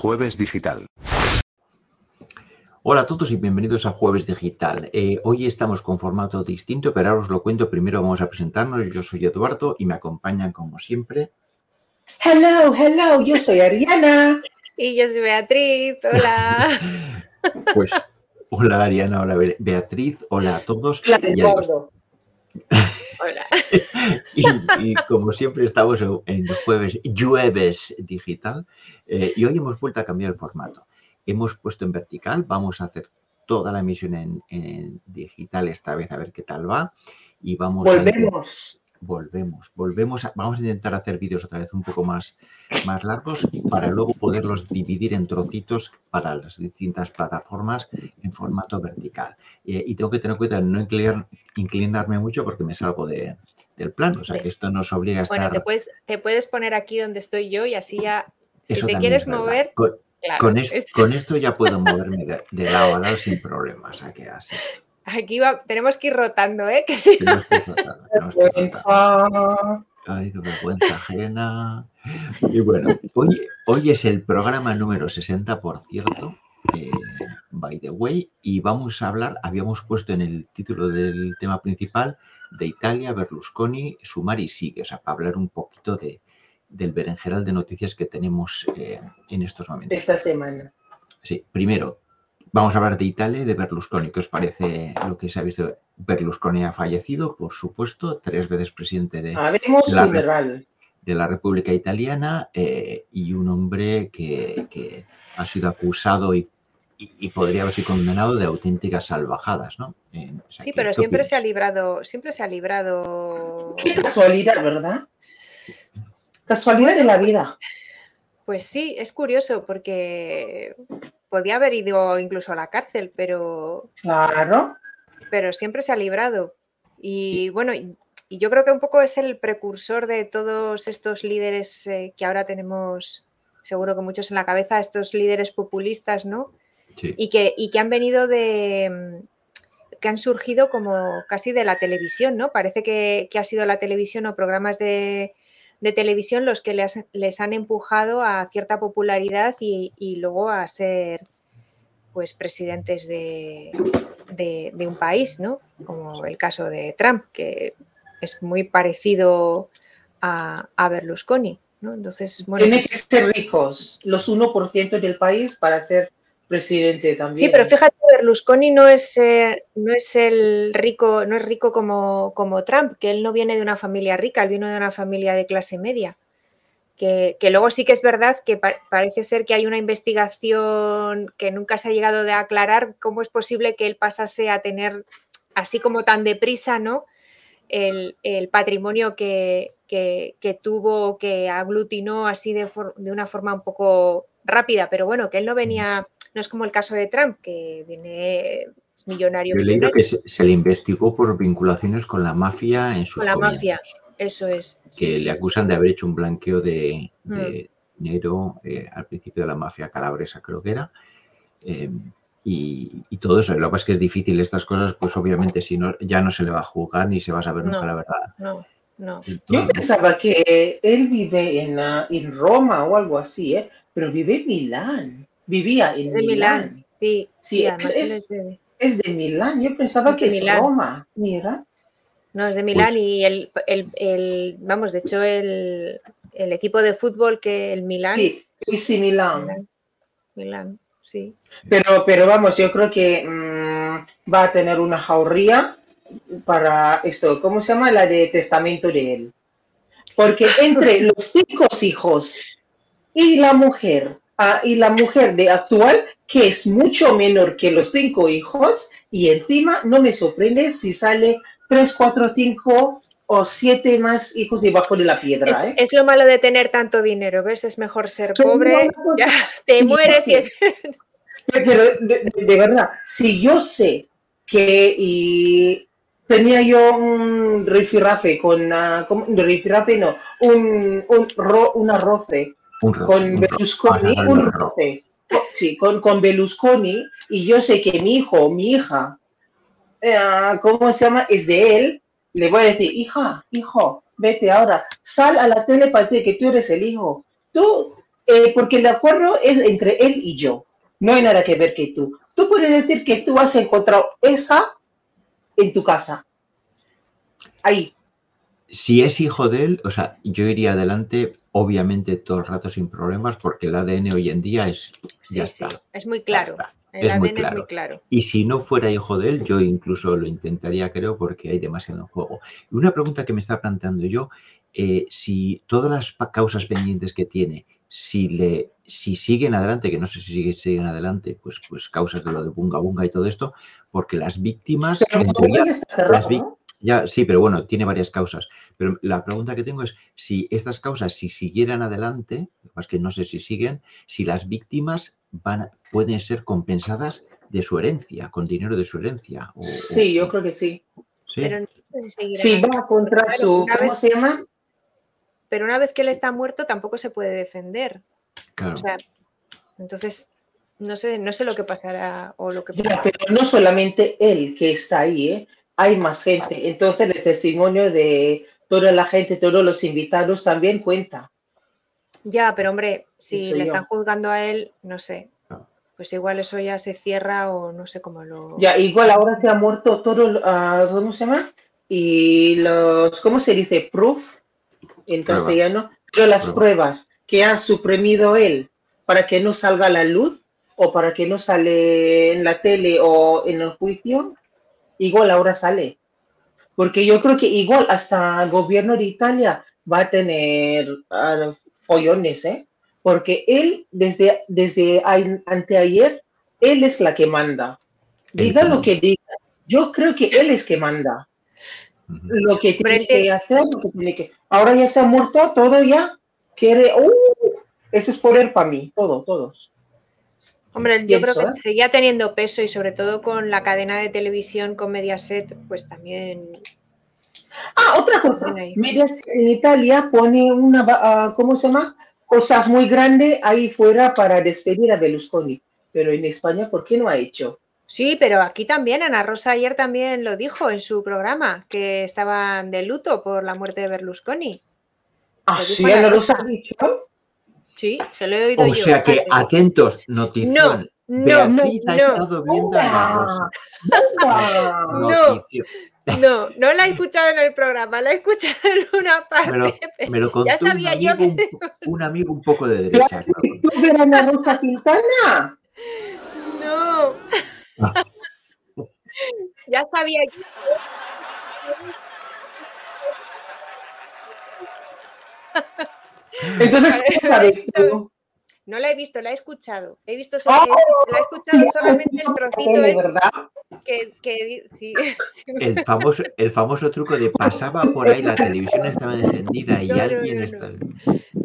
Jueves Digital. Hola a todos y bienvenidos a Jueves Digital. Eh, hoy estamos con formato distinto, pero ahora os lo cuento. Primero vamos a presentarnos. Yo soy Eduardo y me acompañan como siempre. Hello, hello, yo soy Ariana. Y yo soy Beatriz. Hola. pues hola Ariana, hola Beatriz, hola a todos. Hola. y, como siempre estamos en jueves, jueves digital eh, y hoy hemos vuelto a cambiar el formato. Hemos puesto en vertical, vamos a hacer toda la emisión en, digital esta vez a ver qué tal va y vamos volvemos volvemos volvemos vamos a intentar hacer vídeos otra vez un poco más más largos para luego poderlos dividir en trocitos para las distintas plataformas en formato vertical eh, y tengo que tener cuidado de no inclinarme mucho porque me salgo de, del plano o sea que esto nos obliga a estar bueno te puedes te puedes poner aquí donde estoy yo y así ya si te quieres mover. Con, esto, ya puedo moverme de, lado a lado sin problemas. así. Aquí va, tenemos que ir rotando, ¿eh? Que sí. Ay, qué vergüenza ajena. Y bueno, hoy, hoy es el programa número 60, por cierto, eh, by the way, y vamos a hablar, habíamos puesto en el título del tema principal de Italia, Berlusconi, Sumar y Sigue, o sea, para hablar un poquito de, del berenjeral de noticias que tenemos eh, en estos momentos. Esta semana. Sí, primero, vamos a hablar de Italia y de Berlusconi. ¿Qué os parece lo que se ha visto? Berlusconi ha fallecido, por supuesto, tres veces presidente de, de, la, República Italiana eh, y un hombre que, ha sido acusado y, podría haber sido condenado de auténticas salvajadas, ¿no? Eh, sí, pero siempre se ha librado, siempre se ha librado. Qué casualidad, ¿verdad? Casualidad de la vida. Pues sí, es curioso porque podía haber ido incluso a la cárcel, pero. Claro. Pero siempre se ha librado. Y bueno, y yo creo que un poco es el precursor de todos estos líderes eh, que ahora tenemos, seguro que muchos en la cabeza, estos líderes populistas, ¿no? Sí. Y, que, y que han venido de que han surgido como casi de la televisión, ¿no? Parece que ha sido la televisión o programas de, de televisión los que les, han empujado a cierta popularidad y, luego a ser pues presidentes de, un país, ¿no? Como el caso de Trump, que es muy parecido a, a Berlusconi, ¿no? Entonces, bueno. Tienen pues que ser ricos, los 1% del país para ser presidente también. Sí, pero fíjate, Berlusconi no es, eh, no es el rico, no es rico como, como, Trump, que él no viene de una familia rica, él viene de una familia de clase media. Que, luego sí que es verdad que parece ser que hay una investigación que nunca se ha llegado de aclarar cómo es posible que él pasase a tener así como tan deprisa, ¿no? El, patrimonio que, que, tuvo, que aglutinó así de, de, una forma un poco rápida, pero bueno, que él no venía no es como el caso de Trump, que viene millonario. Yo he leído que se, le investigó por vinculaciones con la mafia en sus Con la mafia, eso es. Que le acusan de haber hecho un blanqueo de, mm. dinero eh, al principio de la mafia calabresa, creo que era. Em, y, todo eso. Lo que pasa es que es difícil estas cosas, pues obviamente si no, ya no se le va a juzgar ni se va a saber nunca la verdad. No, no. Yo pensaba que él vive en, ah, en Roma o algo así, ¿eh? pero vive en Milán vivía en Milán. Sí, sí, es, de... Milán. Yo pensaba que es Roma. Mira. No, es de Milán pues y el, el, vamos, de hecho, el, el, equipo de fútbol que el Milán. Sí, sí, Milán. Milán, sí. Pero, pero vamos, yo creo que mm, va a tener una jauría para esto, ¿cómo se llama? La de testamento de él. Porque entre los cinco hijos y la mujer y la mujer de actual, que es mucho menor que los cinco hijos, y encima no me sorprende si sale tres, cuatro, cinco o siete más hijos debajo de la piedra. Es, ¿eh? es lo malo de tener tanto dinero, ¿ves? Es mejor ser pobre, ya, te mueres y... Pero de, verdad, si yo sé que y tenía yo un rifirafe con, una, un rifirafe no, un, un, ro, un arroce con Berlusconi, un Sí, con, con Berlusconi, y yo sé que mi hijo o mi hija, eh, ¿cómo se llama? Es de él, le voy a decir, hija, hijo, vete ahora, sal a la tele para decir que tú eres el hijo. Tú eh, porque el acuerdo es entre él y yo. No hay nada que ver que tú. Tú puedes decir que tú has encontrado esa en tu casa. Ahí. Si es hijo de él, o sea, yo iría adelante, obviamente todo el rato sin problemas, porque el ADN hoy en día es. Sí, ya sí, está. es muy claro. El Es ADN muy es claro. muy claro. Y si no fuera hijo de él, yo incluso lo intentaría, creo, porque hay demasiado en juego. Una pregunta que me está planteando yo, eh, si todas las causas pendientes que tiene, si le, si siguen adelante, que no sé si sigue- siguen adelante, pues, pues causas de lo de Bunga Bunga y todo esto, porque las víctimas, Pero en como teoría, ya está cerrado, vi- ¿no? ya, sí, pero bueno, tiene varias causas. Pero la pregunta que tengo es si estas causas, si siguieran adelante, lo que pasa es que no sé si siguen, si las víctimas van, a- pueden ser compensadas de su herencia, con dinero de su herencia. o- Sí, o- yo creo que sí. sí, Pero no sé si ahí. va contra Claro, su, ¿cómo vez- se llama? Pero una vez que él está muerto, tampoco se puede defender. claro. O sea, entonces, no sé, no sé lo que pasará o lo que Ya, pero no solamente él que está ahí, ¿eh? hay más gente. Entonces el testimonio de toda la gente, todos los invitados también cuenta. Ya, pero hombre, si Eso le yo. están juzgando a él, no sé. Claro. Pues igual eso ya se cierra o no sé cómo lo. Ya, igual ahora se ha muerto todo, ah, ¿cómo se llama? Y los, ¿cómo se dice? Proof en castellano. Pero las Pruebas. pruebas que ha suprimido él para que no salga a la luz o para que no sale en la tele o en el juicio, igual ahora sale. Porque yo creo que igual hasta el gobierno de Italia va a tener ah, follones, ¿eh? Porque él, desde, desde anteayer, él es la que manda. Diga lo que diga. Yo creo que él es que manda. Lo que tiene- que hacer, lo que tiene que... Ahora ya se ha muerto todo ya. Quiere... ¡Uh! Ese es poder para mí. Todo, todos. Hombre, yo creo que seguía teniendo peso y sobre todo con la cadena de televisión con Mediaset, pues también. Ah, otra cosa. Bien ahí. Medias en Italia pone una, ah, ¿cómo se llama? Cosas muy grandes ahí fuera para despedir a Berlusconi. Pero en España, ¿por qué no ha hecho? Sí, pero aquí también, Ana Rosa ayer también lo dijo en su programa, que estaban de luto por la muerte de Berlusconi. Ah, sí, Ana Rosa. ha dicho. Sí, se lo he oído O yo. sea que atentos, notición. No, no, Beatriz ha no. estado viendo a la Rosa. No. No, no la he escuchado en el programa, la he escuchado en una parte. Me lo, pero me lo contó ya un sabía yo que... un, un amigo un poco de contó. ¿Tú a Ana Rosa Quintana? No. ya sabía yo. Entonces, ¿qué sabes tú? No la he visto, la he escuchado. He visto solo- ¡Oh! la he escuchado Sí, solamente el trocito tele, este ¿verdad? que, que sí, sí. El famoso, el famoso truco de pasaba por ahí, la televisión estaba encendida y No, alguien no, no. estaba.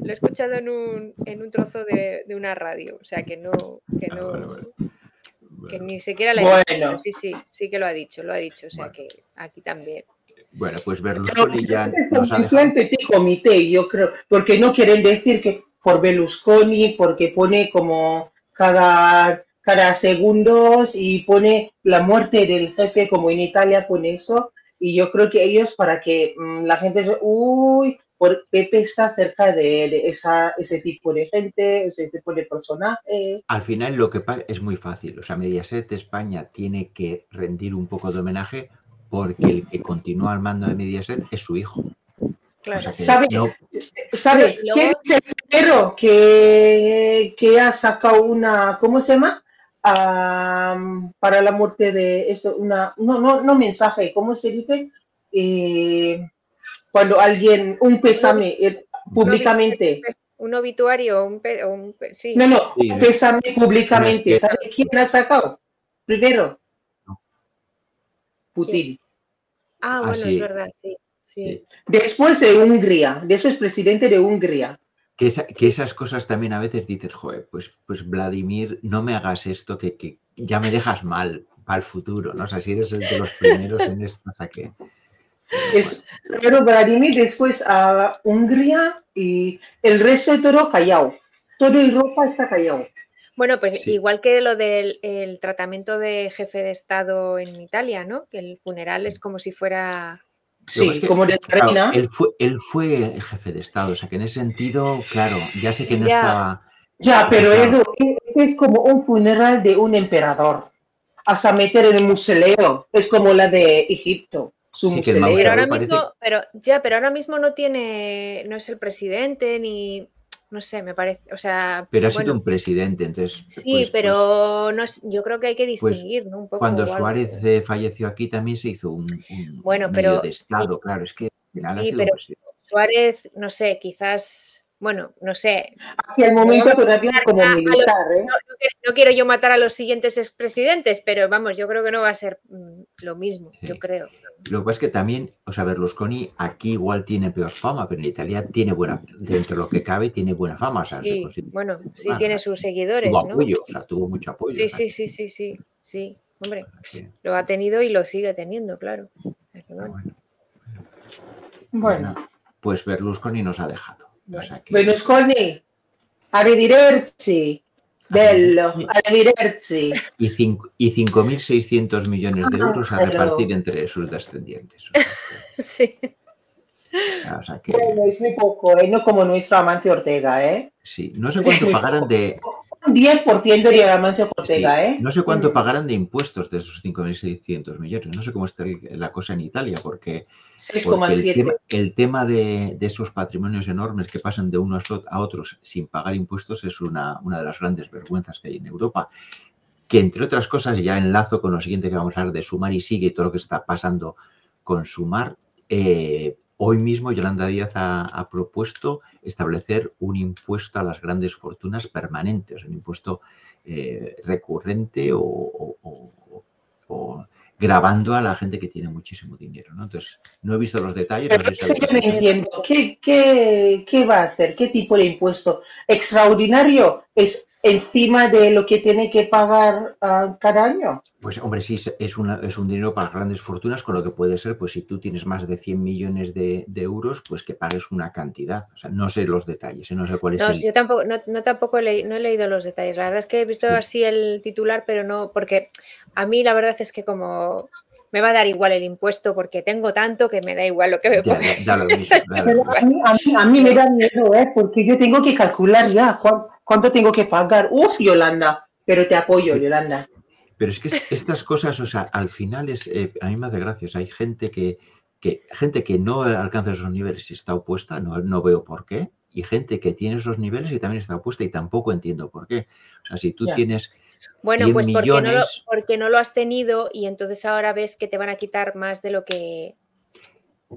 Lo he escuchado en un, en un trozo de, de una radio, o sea que no, que Ah, no, que ni siquiera la he visto, Bueno. pero sí, sí, sí que lo ha dicho, lo ha dicho, o sea Bueno. que aquí también. Bueno, pues Berlusconi ya nos ha dejado. petit comité, yo creo, porque no quieren decir que por Berlusconi, porque pone como cada, cada segundos y pone la muerte del jefe como en Italia con eso. Y yo creo que ellos para que mm, la gente, uy, por Pepe está cerca de, de esa, ese tipo de gente, ese tipo de personaje. Al final lo que pasa es muy fácil. O sea, Mediaset España tiene que rendir un poco de homenaje porque el que continúa al mando de Mediaset es su hijo. Claro. O sea ¿Sabe? no, ¿Sabes Luego- quién es el primero que, que ha sacado una, ¿cómo se llama? Am, para la muerte de eso, una, no, no, no mensaje, ¿cómo se dice? Eh, cuando alguien, un pésame eh, públicamente. Un obituario, un, un pe- sí. No, no, Sí, un no. pésame públicamente. No, es que- ¿Sabe quién ha sacado? Primero. No. Putin. Ah, bueno, es verdad, sí. Después de Hungría, después presidente de Hungría. que, esa- que esas cosas también a veces dices, joder, pues, pues Vladimir, no me hagas esto que, que ya me dejas mal para el futuro, ¿no? O sea, si eres el de los primeros en esto, o sea que. Es primero Vladimir, después a Hungría y el resto de todo callado. Todo Europa está callado. Bueno, pues Sí. igual que lo del el tratamiento de jefe de Estado en Italia, ¿no? Que el funeral es como si fuera. Sí, es que, como de la claro, reina. él, fue, él fue jefe de Estado, o sea que en ese sentido, claro, ya sé que no Ya. estaba, Ya, pero Edu, ese es como un funeral de un emperador. Hasta meter en el museo. Es como la de Egipto. Su Sí, museo. Pero ahora parece- mismo, pero ya, pero ahora mismo no tiene, no es el presidente ni, no sé, me parece, o sea, Pero ha sido un presidente, entonces. sí, pues- pues pero no, es- yo creo que hay que pues, distinguir, ¿no? Un poco. cuando algo. Suárez eh, falleció aquí también se hizo un, un Bueno, medio pero de sí. Estado, claro, es que al final ha sido pero-. Suárez, no sé, quizás, bueno, no sé, Hacia el momento a todavía como los- militar, ¿eh? no, no quiero, no quiero yo matar a los siguientes expresidentes, pero vamos, yo creo que no va a ser mm, lo mismo, yo creo. Lo que pasa es que también, o sea, Berlusconi aquí igual tiene peor fama, pero en Italia tiene buena, dentro de lo que cabe, tiene buena fama. O sea, se Sí, bueno, sí Ah, tiene sus seguidores, tuvo ¿no? apoyo, o sea, tuvo mucho apoyo. Sí, sí, sí, sí, sí, sí, hombre, lo ha tenido y lo sigue teniendo, claro. Bueno. bueno. Bueno, Pues Berlusconi nos ha dejado. Berlusconi, arrivederci, bello, arrivederci. y, cinco- y 5.600 millones de Ah, euros a repartir entre sus descendientes. Sí. que- o sea que, Bueno, es muy poco, ¿eh? No como nuestro amante Ortega, ¿eh? sí, no sé cuánto pagarán de, Un 10% de Amancio Ortega, sí, ¿eh? no sé cuánto pagarán de impuestos de esos 5.600 millones. No sé cómo está la cosa en Italia, porque, el 6,7. tema, el tema de, de esos patrimonios enormes que pasan de unos a otros sin pagar impuestos es una, una de las grandes vergüenzas que hay en Europa. Que entre otras cosas, ya enlazo con lo siguiente que vamos a hablar de Sumar y sigue y todo lo que está pasando con Sumar. eh, hoy mismo Yolanda Díaz ha, ha propuesto establecer un impuesto a las grandes fortunas permanentes, un impuesto eh, recurrente o, o- o- o grabando a la gente que tiene muchísimo dinero. ¿no? Entonces, no he visto los detalles. no Pero sé si eso yo no sabéis. entiendo. ¿Qué, qué, ¿Qué va a hacer? ¿Qué tipo de impuesto? ¿Extraordinario? ¿Es encima de lo que tiene que pagar ah, cada año? Pues hombre, sí, es, una- es un dinero para grandes fortunas, con lo que puede ser, pues si tú tienes más de 100 millones de, de euros, pues que pagues una cantidad. O sea, no sé los detalles, ¿eh? no sé cuál es No, el... yo tampoco, no, no tampoco he leído, no he leído los detalles. La verdad es que he visto Sí. así el titular, pero no, porque a mí la verdad es que como me va a dar igual el impuesto porque tengo tanto que me da igual lo que me Ya, lo mismo. Pero a mí, a mí- a mí me da miedo, ¿eh? Porque yo tengo que calcular ya cuán- cuánto tengo que pagar. Uf, Yolanda, pero te apoyo, Yolanda. Pero es que es- estas cosas, o sea, al final es, eh, a mí me hace gracia. o sea, hay gente que, que, gente que no alcanza esos niveles y está opuesta, no, no veo por qué, y gente que tiene esos niveles y también está opuesta y tampoco entiendo por qué. O sea, si tú tienes Bueno, 100 pues porque no, lo, porque no lo has tenido y entonces ahora ves que te van a quitar más de lo que...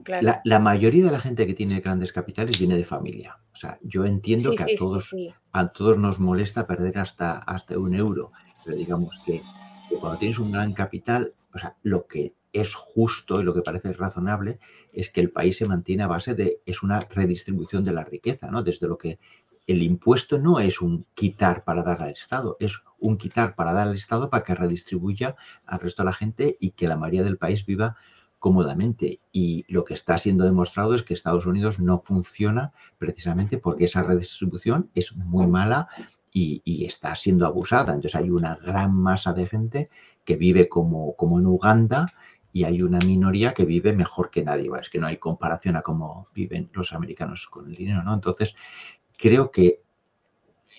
Claro. La, la mayoría de la gente que tiene grandes capitales viene de familia. O sea, yo entiendo Sí, que a sí, todos, sí. a todos nos molesta perder hasta, hasta un euro, pero digamos que, que cuando tienes un gran capital, o sea, lo que es justo y lo que parece razonable es que el país se mantiene a base de, es una redistribución de la riqueza, ¿no? Desde lo que el impuesto no es un quitar para dar al Estado, es un quitar para dar al Estado para que redistribuya al resto de la gente y que la mayoría del país viva cómodamente. Y lo que está siendo demostrado es que Estados Unidos no funciona precisamente porque esa redistribución es muy mala y, está siendo abusada. Entonces hay una gran masa de gente que vive como, como en Uganda y hay una minoría que vive mejor que nadie. Bueno, es que no hay comparación a cómo viven los americanos con el dinero, ¿no? Entonces, creo que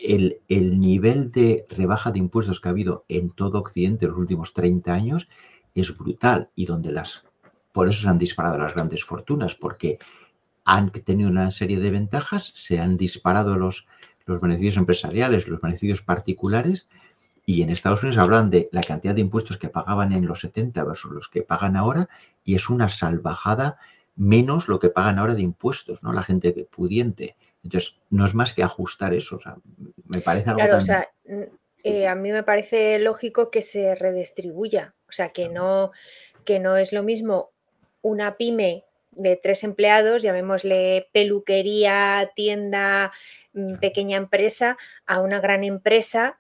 el, el nivel de rebaja de impuestos que ha habido en todo Occidente en los últimos 30 años es brutal y donde las por eso se han disparado las grandes fortunas, porque han tenido una serie de ventajas, se han disparado los, los beneficios empresariales, los beneficios particulares, y en Estados Unidos hablan de la cantidad de impuestos que pagaban en los 70 versus los que pagan ahora, y es una salvajada menos lo que pagan ahora de impuestos, ¿no? La gente pudiente. Entonces, no es más que ajustar eso. O sea, me parece algo Claro, tan... o sea, eh, a mí me parece lógico que se redistribuya, o sea, que no, que no es lo mismo una pyme de tres empleados, llamémosle peluquería, tienda, mm, pequeña empresa, a una gran empresa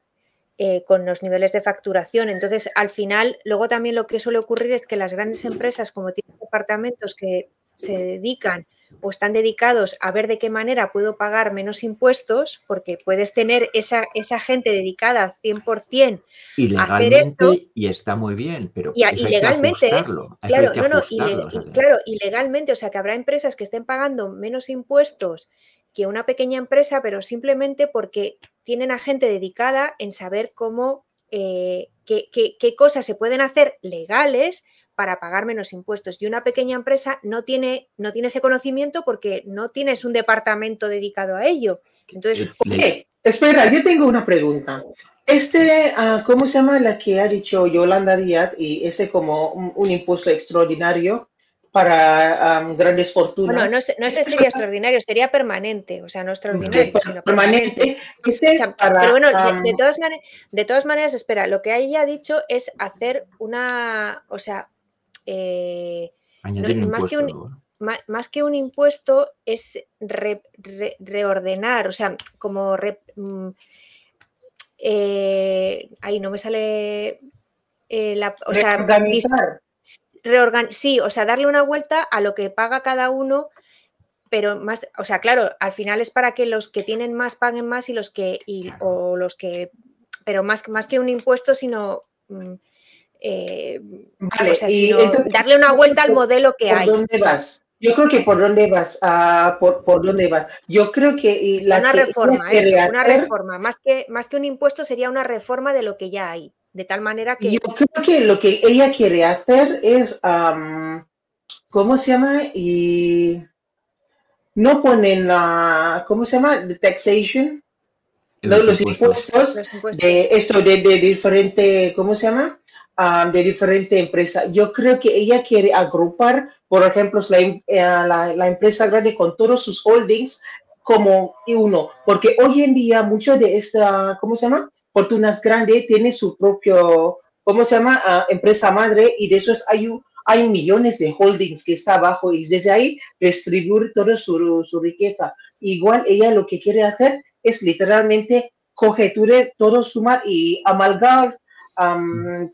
eh, con los niveles de facturación. Entonces, al final, luego también lo que suele ocurrir es que las grandes empresas, como tienen departamentos que se dedican o están dedicados a ver de qué manera puedo pagar menos impuestos, porque puedes tener esa, esa gente dedicada 100% y hacer esto- y está muy bien, pero Y a- eso y hay legalmente, que ¿eh? a Claro, hay que no, no, o sea claro, y legalmente, o sea, que habrá empresas que estén pagando menos impuestos que una pequeña empresa, pero simplemente porque tienen a gente dedicada en saber cómo, eh, qué, qué cosas se pueden hacer legales para pagar menos impuestos. Y una pequeña empresa no tiene, no tiene ese conocimiento porque no tienes un departamento dedicado a ello. Entonces, espera, yo tengo una pregunta. Este, uh, ¿cómo se llama la que ha dicho Yolanda Díaz? Y ese como un, impuesto extraordinario para grandes fortunas. Bueno, no, no ese sería extraordinario, sería permanente, o sea, no extraordinario, sino permanente. pero bueno, de, todas maneras, de todas maneras, espera, lo que ella ha dicho es hacer una, o sea, eh, más, que un, más, que un, impuesto es reordenar, o sea, como... Mm, eh, ahí no me sale... Eh, la, o sea, sí, o sea, darle una vuelta a lo que paga cada uno pero más, o sea, claro, al final es para que los que tienen más paguen más y los que, y, o los que, pero más, más que un impuesto, sino mm, eh, vale, y darle una vuelta al modelo que ¿por hay. ¿Dónde vas? Yo creo que por dónde vas, uh, por, por, dónde vas. Yo creo que la una reforma, es una reforma, más que, más que un impuesto sería una reforma de lo que ya hay, de tal manera que. Yo creo que lo que ella quiere hacer es, um, ¿cómo se llama? Y no ponen la, ¿cómo se llama? The taxation, los, impuestos, de esto de, de diferente, ¿cómo se llama? De diferente empresa. Yo creo que ella quiere agrupar, por ejemplo, la, eh, la, la, empresa grande con todos sus holdings como uno, porque hoy en día mucho de esta, ¿cómo se llama? Fortunas grandes tiene su propio, ¿cómo se llama? Ah, empresa madre y de esos hay, hay millones de holdings que está abajo y desde ahí distribuir toda su, su riqueza. Igual ella lo que quiere hacer es literalmente cogeture todo, sumar y amalgar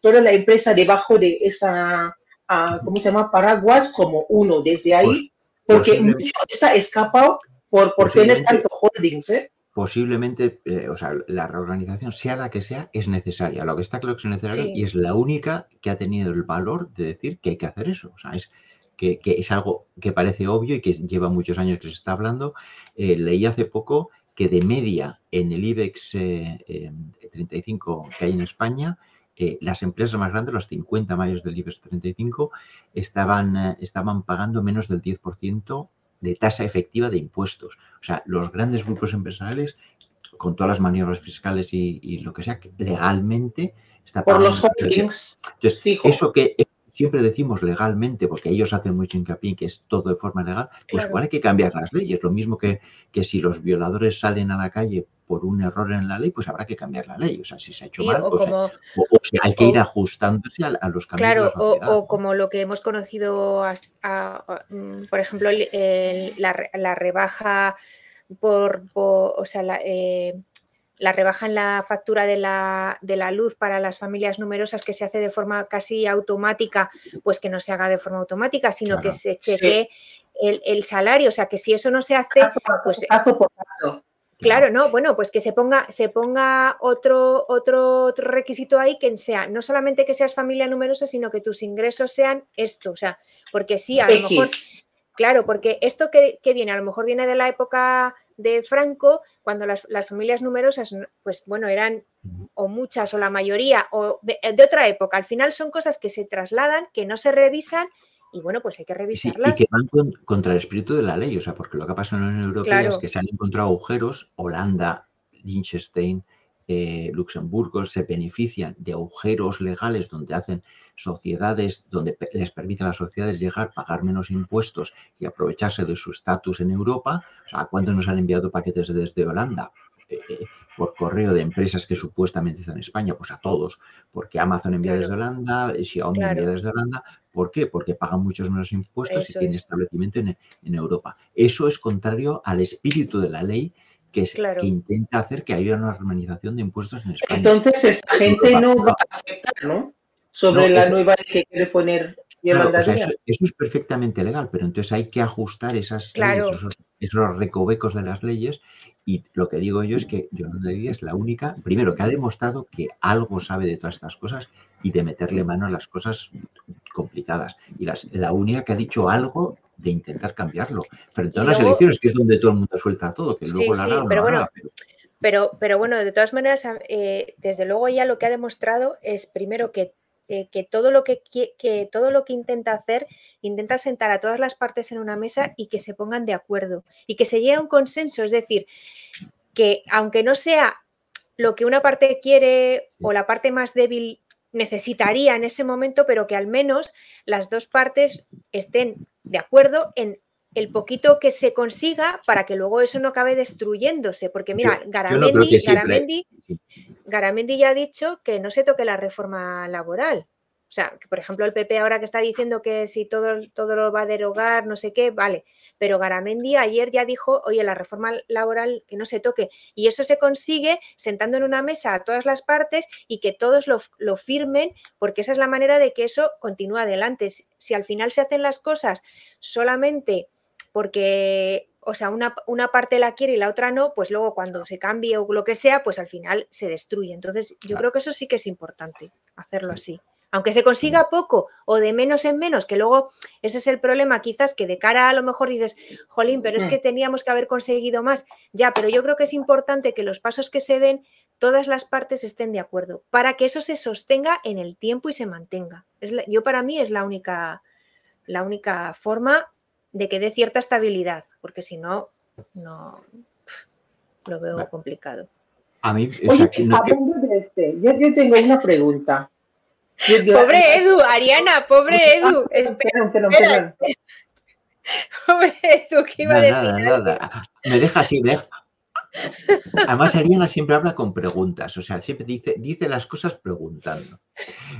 toda la empresa debajo de esa, uh, ¿cómo se llama? Paraguas como uno desde ahí, porque mucho está escapado por, por tener tanto holdings, ¿eh? Posiblemente, eh, o sea, la reorganización, sea la que sea, es necesaria. Lo que está claro que es necesaria y es la única que ha tenido el valor de decir que hay que hacer eso. O sea, es que, que es algo que parece obvio y que lleva muchos años que se está hablando. Eh, leí hace poco que de media en el IBEX 35 que hay en España, eh, las empresas más grandes, los 50 mayores del IBEX 35, estaban, eh, estaban pagando menos del 10% de tasa efectiva de impuestos. O sea, los grandes grupos empresariales, con todas las maniobras fiscales y, lo que sea, legalmente está pagando. Por los holdings. Entonces, eso que siempre decimos legalmente, porque ellos hacen mucho hincapié en que es todo de forma legal, pues igual hay que cambiar las leyes. Lo mismo que, que si los violadores salen a la calle por un error en la ley, pues habrá que cambiar la ley. O sea, si se ha hecho mal, pues, o, sea, hay que ir ajustándose a, los cambios. Claro, o, como lo que hemos conocido, mm, por ejemplo, la, rebaja por, o sea, la, eh, la rebaja en la factura de la, de la, luz para las familias numerosas que se hace de forma casi automática, pues que no se haga de forma automática, sino que se cheque el, el, salario. O sea, que si eso no se hace, pues... Paso por paso. Claro, no, bueno, pues que se ponga, se ponga otro, otro, otro, requisito ahí que sea, no solamente que seas familia numerosa, sino que tus ingresos sean esto, o sea, porque sí, a lo mejor, claro, porque esto que, viene, a lo mejor viene de la época de Franco, cuando las, las, familias numerosas, pues bueno, eran o muchas o la mayoría, o de, otra época, al final son cosas que se trasladan, que no se revisan y bueno, pues hay que revisarlas. y que van contra el espíritu de la ley, o sea, porque lo que ha pasado en la Unión Europea es que se han encontrado agujeros, Holanda, Liechtenstein, eh, Luxemburgo se benefician de agujeros legales donde hacen sociedades, donde les permiten a las sociedades llegar, pagar menos impuestos y aprovecharse de su estatus en Europa. O sea, ¿cuántos nos han enviado paquetes desde Holanda? Eh, eh, por correo de empresas que supuestamente están en España, pues a todos, porque Amazon envía desde Holanda, Xiaomi envía desde Holanda, ¿Por qué? Porque pagan muchos menos impuestos y tienen establecimiento en, Europa. Eso es contrario al espíritu de la ley que, que intenta hacer que haya una armonización de impuestos en España. Entonces, esa gente no va a afectar, ¿no? Sobre la nueva ley que quiere poner eso, es perfectamente legal, pero entonces hay que ajustar esas leyes, esos, recovecos de las leyes. Y lo que digo yo es que Yolanda Díaz es la única, primero, que ha demostrado que algo sabe de todas estas cosas y de meterle mano a las cosas complicadas. Y la única que ha dicho algo intentar cambiarlo. Frente a unas elecciones que es donde todo el mundo suelta todo, que luego la sí, pero bueno, pero... pero... bueno, de todas maneras, eh, desde luego ya lo que ha demostrado es primero que eh, que, todo lo que, que, todo lo que intenta hacer, intenta sentar a todas las partes en una mesa y que se pongan de acuerdo y que se llegue a un consenso. Es decir, que aunque no sea lo que una parte quiere o la parte más débil necesitaría en ese momento, pero que al menos las dos partes estén de acuerdo en el poquito que se consiga para que luego eso no acabe destruyéndose. Porque mira, Garamendi, Garamendi ya ha dicho que no se toque la reforma laboral. O sea, que por ejemplo el PP ahora que está diciendo que si todo, todo lo va a derogar, no sé qué, vale. Pero Garamendi ayer ya dijo, oye, la reforma laboral que no se toque. Y eso se consigue sentando en una mesa a todas las partes y que todos lo, lo firmen, porque esa es la manera de que eso continúe adelante. Si al final se hacen las cosas solamente porque o sea, una, una, parte la quiere y la otra no, pues luego cuando se cambie o lo que sea, pues al final se destruye. Entonces, yo creo que eso sí que es importante, hacerlo así. Aunque se consiga poco o de menos en menos, que luego ese es el problema, quizás que de cara a lo mejor dices, jolín, pero es que teníamos que haber conseguido más. Ya, pero yo creo que es importante que los pasos que se den, todas las partes estén de acuerdo, para que eso se sostenga en el tiempo y se mantenga. Es yo para mí es la única, la única forma de que dé cierta estabilidad, porque si no, no lo veo complicado. A mí, Oye, hablando de este, yo, tengo una pregunta. pobre Edu, Ariana, pobre ah, Edu. espera, espera, Pobre Edu, ¿qué iba a decir? Nada, nada. Me deja así, me deja. Además, Ariana siempre habla con preguntas, o sea, siempre dice, dice las cosas preguntando.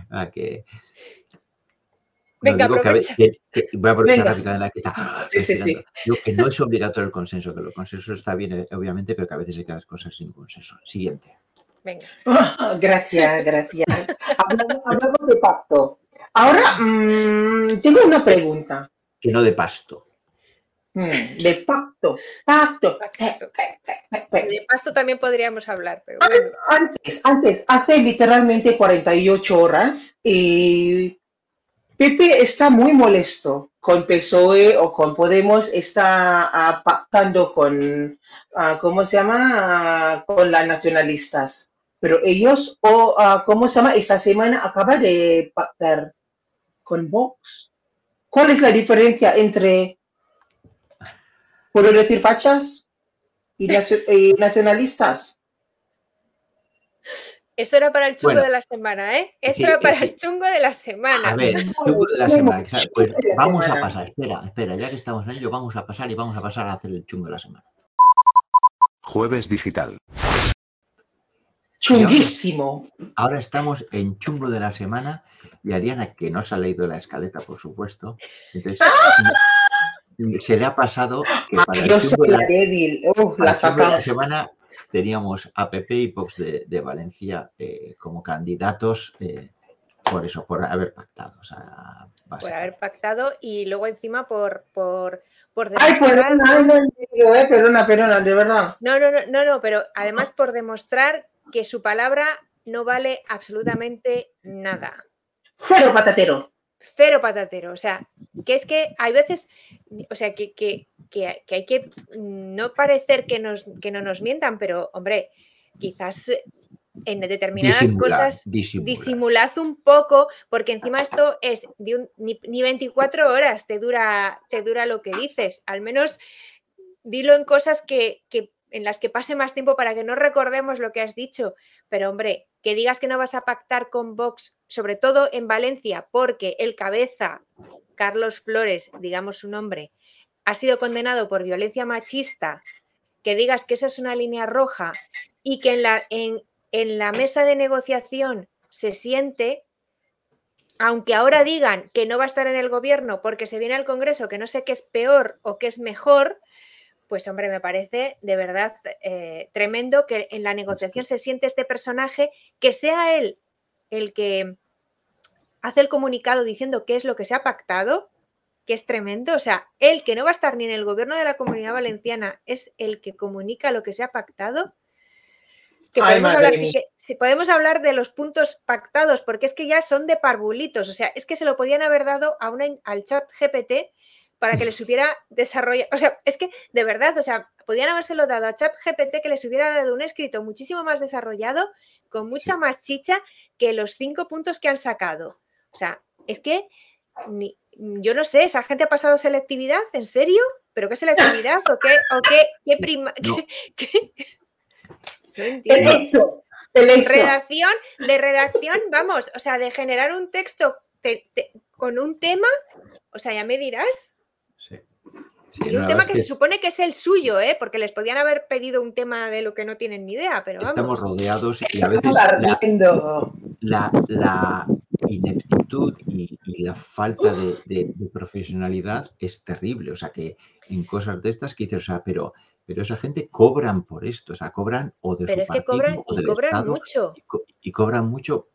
A que, Venga, aprovecha. voy a aprovechar rápidamente la que Sí, sí, sí. que no es obligatorio el consenso, que el consenso está bien, eh, obviamente, pero que a veces hay que dar cosas sin consenso. Siguiente. Venga. gracias, gracias. hablamos, de pacto. Ahora, mmm, tengo una pregunta. Que no de pasto. Mm, de pacto, pacto. De pasto también podríamos hablar, pero bueno. Antes, antes, hace literalmente 48 horas, y Pepe está muy molesto con PSOE o con Podemos, está ah, pactando con, ah, ¿cómo se llama? Ah, con las nacionalistas. Pero ellos, o ¿cómo se llama? Esta semana acaba de pactar con Vox. ¿Cuál es la diferencia entre, puedo decir, fachas y nacionalistas? Eso era para el chungo de la semana, ¿eh? Eso era para el chungo de la semana. A ver, chungo de la semana. Pues vamos a pasar, espera, espera, ya que estamos en ello, vamos a pasar y vamos a pasar a hacer el chungo de la semana. Jueves digital. Chunguísimo. Ahora estamos en chungo de la semana y Ariana, que no se ha leído la escaleta, por supuesto, entonces se le ha pasado que para el chungo de la, débil. la semana teníamos a PP y Vox de, Valencia eh, como candidatos eh, por eso, por haber pactado. por haber pactado y luego encima por... por por Ay, perdona, no, eh, perdona, perdona, de verdad. No, no, no, no, no, pero además por demostrar que su palabra no vale absolutamente nada. Cero patatero. Cero patatero. O sea, que es que hay veces, o sea, que, que, que, hay que no parecer que, nos, que no nos mientan, pero hombre, quizás en determinadas cosas disimulad un poco, porque encima esto es de ni, 24 horas te dura, te dura lo que dices, al menos dilo en cosas que, que, en las que pase más tiempo para que no recordemos lo que has dicho, pero hombre, que digas que no vas a pactar con Vox, sobre todo en Valencia, porque el cabeza, Carlos Flores, digamos su nombre, ha sido condenado por violencia machista, que digas que esa es una línea roja y que en la, en, en la mesa de negociación se siente, aunque ahora digan que no va a estar en el gobierno porque se viene al Congreso, que no sé qué es peor o qué es mejor, pues hombre, me parece de verdad eh, tremendo que en la negociación se siente este personaje, que sea él el que hace el comunicado diciendo qué es lo que se ha pactado que es tremendo. O sea, el que no va a estar ni en el gobierno de la comunidad valenciana es el que comunica lo que se ha pactado. Que podemos, hablar, si, podemos hablar de los puntos pactados, porque es que ya son de parvulitos. O sea, es que se lo podían haber dado a una, al chat GPT para que les hubiera desarrollado. O sea, es que de verdad, o sea, podían habérselo dado a ChatGPT que les hubiera dado un escrito muchísimo más desarrollado, con mucha más chicha que los cinco puntos que han sacado. O sea, es que yo no sé, ¿esa gente ha pasado selectividad? ¿En serio? ¿Pero qué selectividad? ¿O qué, o qué, qué prima? eso, Redacción, de redacción, vamos, o sea, de generar un texto con un tema, o sea, ya me dirás. Sí. y un tema que, se supone que es el suyo, ¿eh? porque les podían haber pedido un tema de lo que no tienen ni idea, pero Estamos rodeados y a veces la, la, ineptitud y, la falta de, profesionalidad es terrible. O sea, que en cosas de estas que dices, o sea, pero, pero esa gente cobran por esto, o sea, cobran o de Pero es que cobran, y cobran mucho. Y, cobran mucho.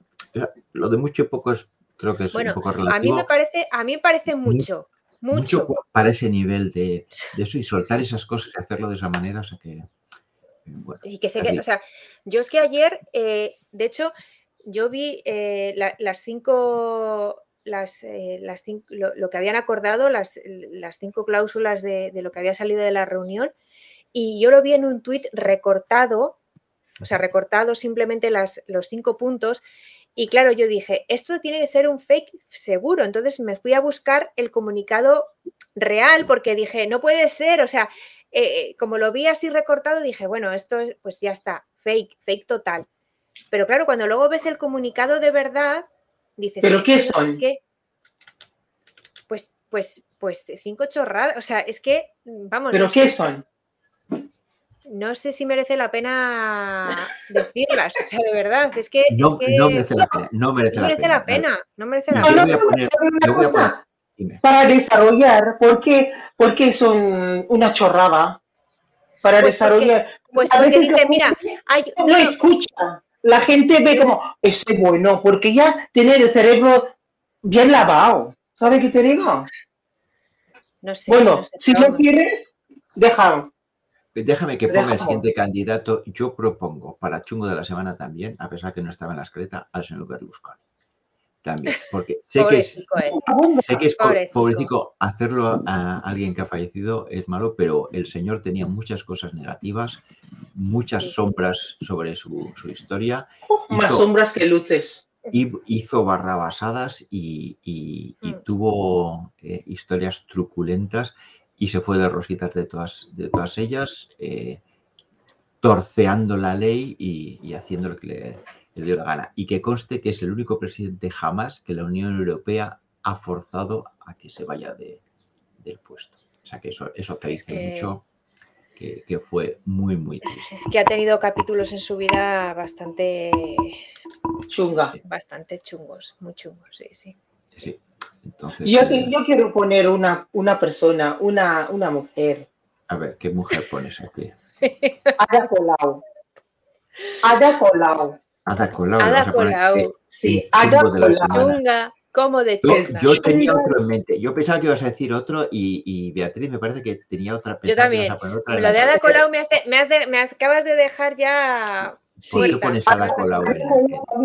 Lo de mucho y poco es, creo que es un poco relativo. A mí me parece, a mí me parece mucho. Mucho. para ese nivel de, eso y soltar esas cosas y hacerlo de esa manera, o sea que. y que sé que, o sea, yo es que ayer, eh, de hecho, yo vi eh, las cinco, las, eh, las lo, que habían acordado, las, las cinco cláusulas de, lo que había salido de la reunión, y yo lo vi en un tuit recortado, o sea, recortado simplemente las, los cinco puntos, y claro, yo dije, esto tiene que ser un fake seguro, entonces me fui a buscar el comunicado real, porque dije, no puede ser, o sea, eh, como lo vi así recortado, dije, bueno, esto pues ya está, fake, fake total. Pero claro, cuando luego ves el comunicado de verdad, dices... ¿Pero qué son? Pues, pues, pues cinco chorradas. O sea, es que, vamos... ¿Pero qué son? No sé si merece la pena decirlas, o sea, de verdad, es que... No, merece la pena, no merece, la, pena. No merece la pena. para desarrollar, ¿por qué, son una chorrada? Para pues desarrollar... pues porque dice, mira, hay, no, escucha la gente ve como, ese bueno, porque ya tiene el cerebro bien lavado. ¿Sabe qué te digo? No sé. Bueno, si no quieres, déjalo. Déjame que ponga el siguiente candidato. Yo propongo para chungo de la semana también, a pesar que no estaba en la escleta, al señor Berlusconi también, porque sé que es, sé que es pobrecito hacerlo a alguien que ha fallecido es malo, pero el señor tenía muchas cosas negativas, muchas sombras sobre su, historia. Más sombras que luces. Y hizo barrabasadas y, y, mm. tuvo eh, historias truculentas y se fue de rositas de todas, de todas ellas, eh, torceando la ley y, y haciendo lo que le, dio la gana. Y que conste que es el único presidente jamás que la Unión Europea ha forzado a que se vaya de, del puesto. O sea que eso, eso te dice mucho que, fue muy, muy triste. Es que ha tenido capítulos en su vida bastante chunga. Bastante chungos, muy chungos, sí, sí. sí. Yo, eh, yo, quiero poner una, una persona, una, una mujer. A ver, ¿qué mujer pones aquí? Ada Colau. Ada Colau. Ada Colau. Ada Colau. Sí, Ada Colau. Chunga, como de chunga. Yo, tenía otro en mente. Yo pensaba que ibas a decir otro y, y Beatriz me parece que tenía otra. Yo también. Otra lo de Ada Colau me, me, has de, me acabas de dejar ya Sí, pones Ada Colau?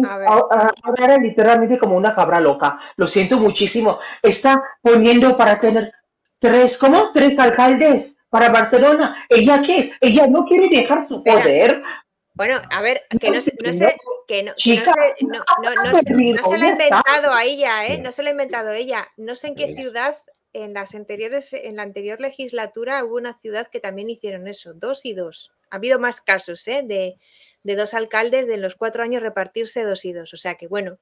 Ahora era literalmente como una cabra loca. Lo siento muchísimo. Está poniendo para tener tres, ¿cómo? Tres alcaldes para Barcelona. ¿Ella qué es? Ella no quiere dejar su poder. Bueno, a ver, que no, se, no sé, que no, se, no, no, se, lo ha inventado a ella, ¿eh? No se lo ha inventado ella. No sé en qué ciudad, en las anteriores, en la anterior legislatura hubo una ciudad que también hicieron eso, dos y dos. Ha habido más casos, ¿eh? De, de dos alcaldes de los cuatro años repartirse dos y dos. O sea que bueno,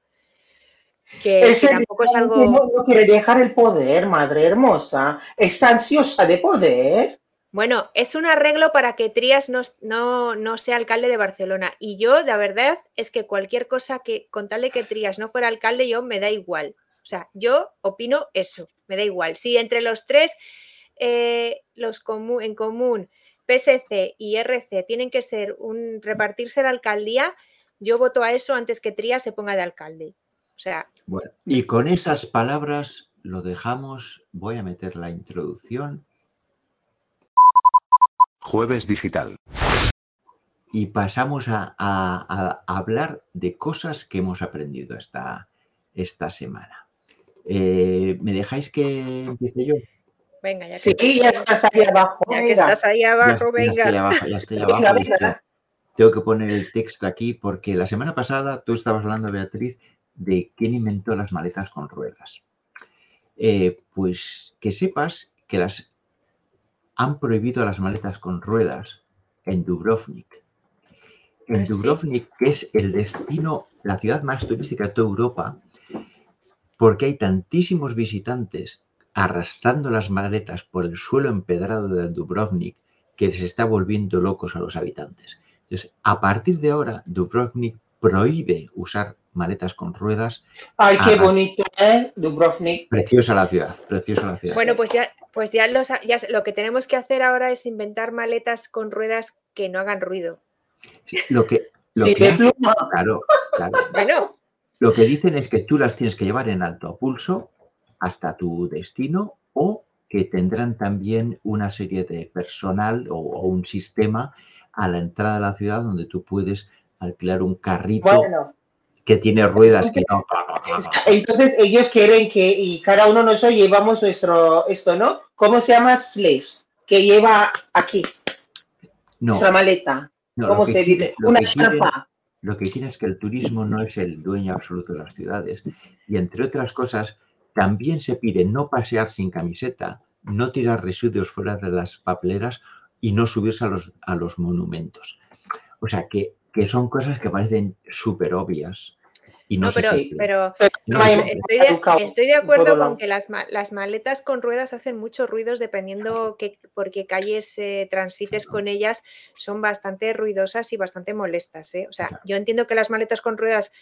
que, tampoco es algo. No, quiere dejar el poder, madre hermosa. Está ansiosa de poder. Bueno, es un arreglo para que Trías no, no, sea alcalde de Barcelona. Y yo, la verdad, es que cualquier cosa que, con tal de que Trías no fuera alcalde, yo me da igual. O sea, yo opino eso, me da igual. Si entre los tres, eh, los en común, PSC y RC tienen que ser un repartirse la alcaldía, yo voto a eso antes que Trías se ponga de alcalde. O sea. Bueno, y con esas palabras lo dejamos. Voy a meter la introducción Jueves Digital. Y pasamos a, hablar de cosas que hemos aprendido esta, esta semana. Eh, ¿Me dejáis que empiece yo? Venga, ya que Sí, estás ya ahí, estás ahí abajo. Ya que venga. estás ahí Ya, abajo, ya estoy venga. abajo, ya estoy Venga, abajo. venga. Tengo- Tengo que poner el texto aquí porque la semana pasada tú estabas hablando, Beatriz, de quién inventó las maletas con ruedas. Eh, pues que sepas que las han prohibido las maletas con ruedas en Dubrovnik. En ¿Ah, sí? Dubrovnik, que es el destino, la ciudad más turística de toda Europa, porque hay tantísimos visitantes arrastrando las maletas por el suelo empedrado de Dubrovnik que les está volviendo locos a los habitantes. Entonces, a partir de ahora, Dubrovnik prohíbe usar maletas con ruedas. Ay, qué Ah. bonito, ¿eh? Dubrovnik. Preciosa la ciudad, preciosa la ciudad. Bueno, pues ya, pues ya, los, ya lo que tenemos que hacer ahora es inventar maletas con ruedas que no hagan ruido. Sí, lo que, lo Sí, que de hace- pluma. claro, claro. Bueno, Lo que dicen es que tú las tienes que llevar en alto a pulso hasta tu destino o que tendrán también una serie de personal o, o un sistema a la entrada de la ciudad donde tú puedes alquilar un carrito Bueno, que tiene ruedas que no. entonces ellos quieren que, y cada uno de nosotros llevamos nuestro, esto, ¿no? ¿Cómo se llama? Slaves, que lleva aquí, No, nuestra maleta. no, ¿Cómo se quiere- dice? Una carpa. Lo que quieren es que el turismo no es el dueño absoluto de las ciudades. Y entre otras cosas, también se pide no pasear sin camiseta, no tirar residuos fuera de las papeleras y no subirse a los, a los monumentos. O sea, que, que son cosas que parecen súper obvias. Y no, pero, cumplen. pero No No hay- se estoy de, estoy de en acuerdo con que las, las maletas con ruedas hacen muchos ruidos dependiendo que, por qué calles eh, transites con ellas, son bastante ruidosas y bastante molestas. ¿eh? O sea, Claro. yo entiendo que las maletas con ruedas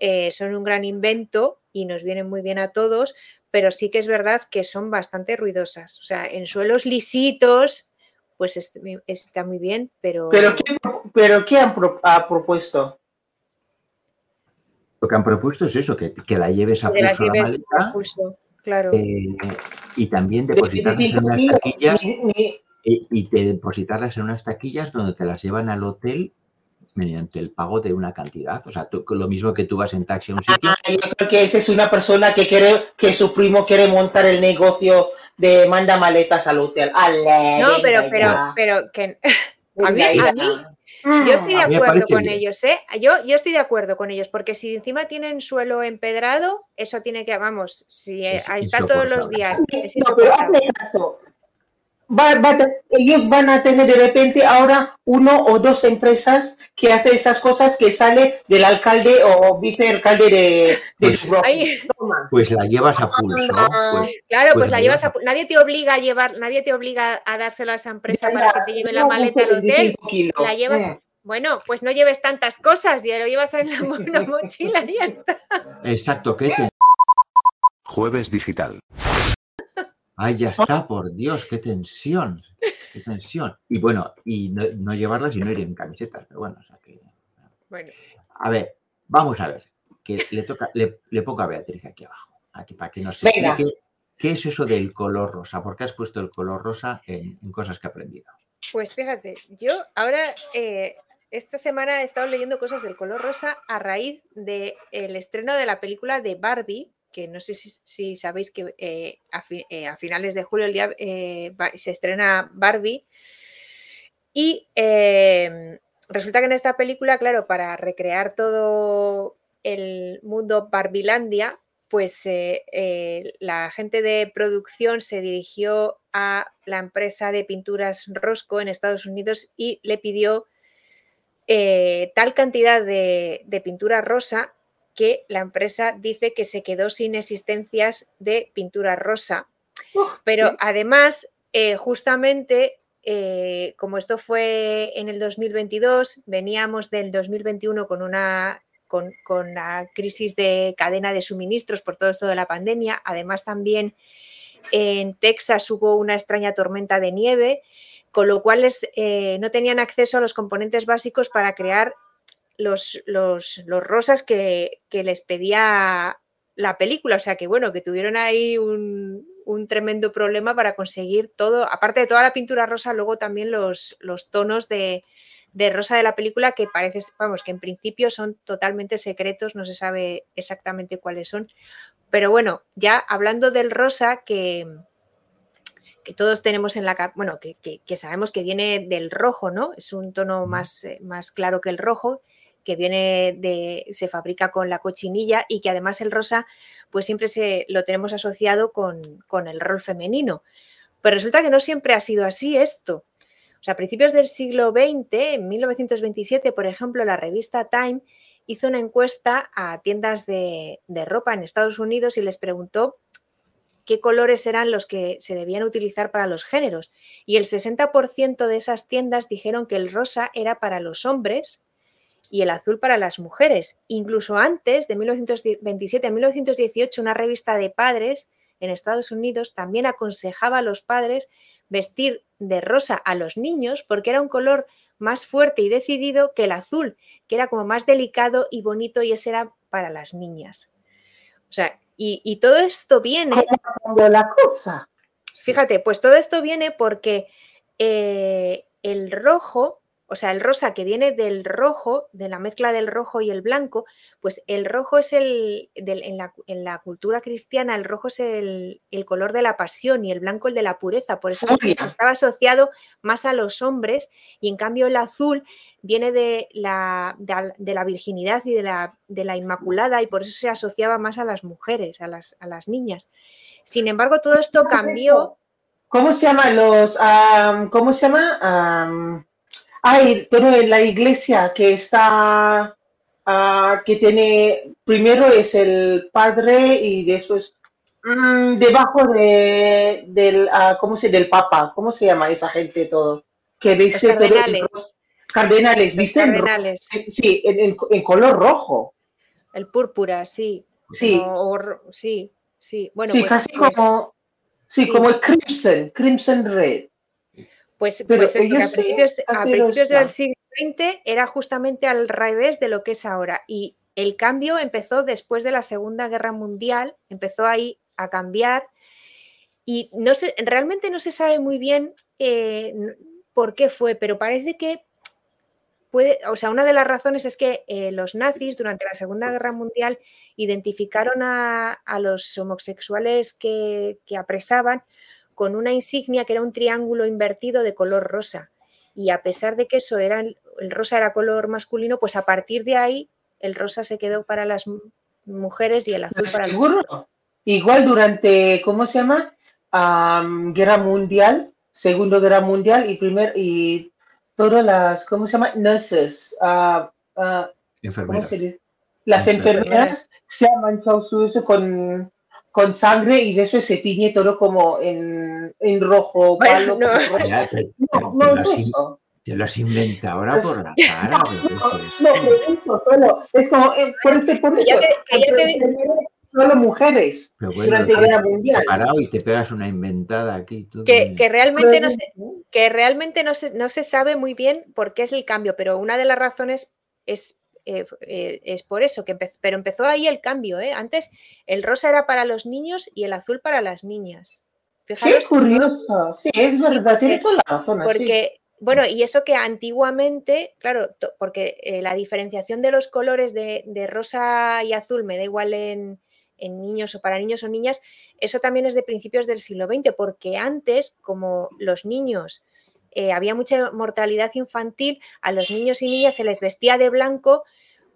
eh, son un gran invento y nos vienen muy bien a todos, pero sí que es verdad que son bastante ruidosas. O sea, en suelos lisitos, pues est- está muy bien, pero... ¿Pero qué, pero qué han pro- ha propuesto? Lo que han propuesto es eso, que, que la lleves a pulso la maleta pulso, claro. eh, y también depositarlas en unas taquillas y, y te depositarlas en unas taquillas donde te las llevan al hotel mediante el pago de una cantidad. O sea, tú- lo mismo que tú vas en taxi a un sitio. Ah, yo creo que esa es una persona que quiere que su primo quiere montar el negocio de manda maletas al hotel. Ale, No, pero, pero, pero que a mí- ya. a mí- yo estoy de acuerdo con bien. ellos, ¿eh? Yo, yo estoy de acuerdo con ellos, porque si encima tienen suelo empedrado, eso tiene que, vamos, si Es ahí está todos los días, es No, pero hazme caso. Va- va ellos van a tener de repente ahora uno o dos empresas que hacen esas cosas que sale del alcalde o vicealcalde de, de Pues-. Pues la llevas a pulso. Pues, claro, pues, Pues la la llevas a, nadie te obliga a llevar, nadie te obliga a dárselo a esa empresa para que te lleve la maleta al hotel. 25 kilos. La llevas, Mm. bueno, pues no lleves tantas cosas, ya lo llevas en la, una mochila y ya está. exacto, que te... Jueves digital. Ay, ya está, por Dios, qué tensión. Qué tensión. Y bueno, y no, no llevarlas y no ir en camisetas, pero bueno, o sea que... Bueno, A ver, vamos a ver, que le toca, le, le pongo a Beatriz aquí abajo, aquí para que nos Venga. explique qué es eso del color rosa, por qué has puesto el color rosa en, en cosas que he aprendido. Pues fíjate, yo ahora eh, esta semana he estado leyendo cosas del color rosa a raíz del estreno de la película de Barbie, que no sé si, sabéis que eh, eh, a finales de julio el día, eh, se estrena Barbie. Y eh, resulta que en esta película, claro, para recrear todo el mundo Barbilandia, pues la gente de producción se dirigió a la empresa de pinturas Rosco en Estados Unidos y le pidió tal cantidad de pintura rosa que la empresa dice que se quedó sin existencias de pintura rosa. Pero sí. además, eh, justamente, eh, como esto fue en el 2022, veníamos del 2021 con una con, con la crisis de cadena de suministros por todo esto de la pandemia. Además, también en Texas hubo una extraña tormenta de nieve, con lo cual eh, no tenían acceso a los componentes básicos para crear los, los, los rosas que, que les pedía la película. O sea que bueno, que tuvieron ahí un, un tremendo problema para conseguir todo, aparte de toda la pintura rosa, luego también los, los tonos de, de rosa de la película que parece, vamos, que en principio son totalmente secretos, no se sabe exactamente cuáles son. Pero bueno, ya hablando del rosa, que, todos tenemos en la bueno, que, que, sabemos que viene del rojo, ¿no? Es un tono más, eh, más claro que el rojo, que viene de, se fabrica con la cochinilla y que además el rosa, pues siempre se lo tenemos asociado con, con el rol femenino. Pero resulta que no siempre ha sido así esto. O sea, a principios del siglo XX, en 1927, por ejemplo, la revista Time hizo una encuesta a tiendas de, de ropa en Estados Unidos y les preguntó qué colores eran los que se debían utilizar para los géneros. Y el 60% de esas tiendas dijeron que el rosa era para los hombres y el azul para las mujeres. Incluso antes, de 1927 a 1918, una revista de padres en Estados Unidos también aconsejaba a los padres vestir de rosa a los niños porque era un color más fuerte y decidido que el azul, que era como más delicado y bonito y ese era para las niñas. O sea, y, todo esto viene. la cosa? Fíjate, pues todo esto viene porque eh, el rojo, o sea, el rosa que viene del rojo, de la mezcla del rojo y el blanco, pues el rojo es el, en, la, cultura cristiana, el rojo es el, color de la pasión y el blanco el de la pureza, por eso estaba asociado más a los hombres y en cambio el azul viene de la, de, la virginidad y de la, de la, Inmaculada y por eso se asociaba más a las mujeres, a las, a las niñas. Sin embargo, todo esto cambió. ¿Cómo se llama los, cómo se llama? Hay todo en la iglesia que está, ah, que tiene, primero es el padre y después mm, debajo de, del, uh, ¿cómo se, del papa, ¿cómo se llama esa gente todo? Que dice todo cardenales, ¿viste? Cardenales. sí, en, en, color rojo. El púrpura, sí. Sí. sí, sí. Bueno, sí, pues, casi pues como, sí, como el crimson, crimson red. Pues, pues es que a principios, a principios del siglo XX era justamente al revés de lo que es ahora. Y el cambio empezó después de la Segunda Guerra Mundial, empezó ahí a cambiar. Y no sé, realmente no se sabe muy bien eh, por qué fue, pero parece que o sea, una de las razones es que eh, los nazis durante la Segunda Guerra Mundial identificaron a, los homosexuales que, apresaban con una insignia que era un triángulo invertido de color rosa. Y a pesar de que eso era el, rosa era color masculino, pues a partir de ahí el rosa se quedó para las mujeres y el azul para los Igual durante, ¿cómo se llama? Guerra Mundial, Segunda Guerra Mundial y primer y todas las, ¿cómo se llama? Nurses, uh, ¿cómo se dice? Las enfermeras se han manchado su uso con, con sangre y eso se tiñe todo como en, en rojo, palo. no. no, no, no, es eso. Te lo has inventado ahora por la cara. No, no, solo. Es como, eh, por ese, por eso. Solo mujeres durante la guerra mundial. Parado y te pegas una inventada aquí. que, que, realmente, no se, que realmente no se, no se sabe muy bien por qué es el cambio, pero una de las razones es eh, eh, es por eso, que pero empezó ahí el cambio. ¿eh? Antes el rosa era para los niños y el azul para las niñas. Qué curioso. Sí, es verdad, tiene toda la razón. Porque, bueno, y eso que antiguamente, claro, porque la diferenciación de los colores de, de rosa y azul me da igual en, en niños o para niños o niñas, eso también es de principios del siglo XX, porque antes, como los niños, eh, había mucha mortalidad infantil, a los niños y niñas se les vestía de blanco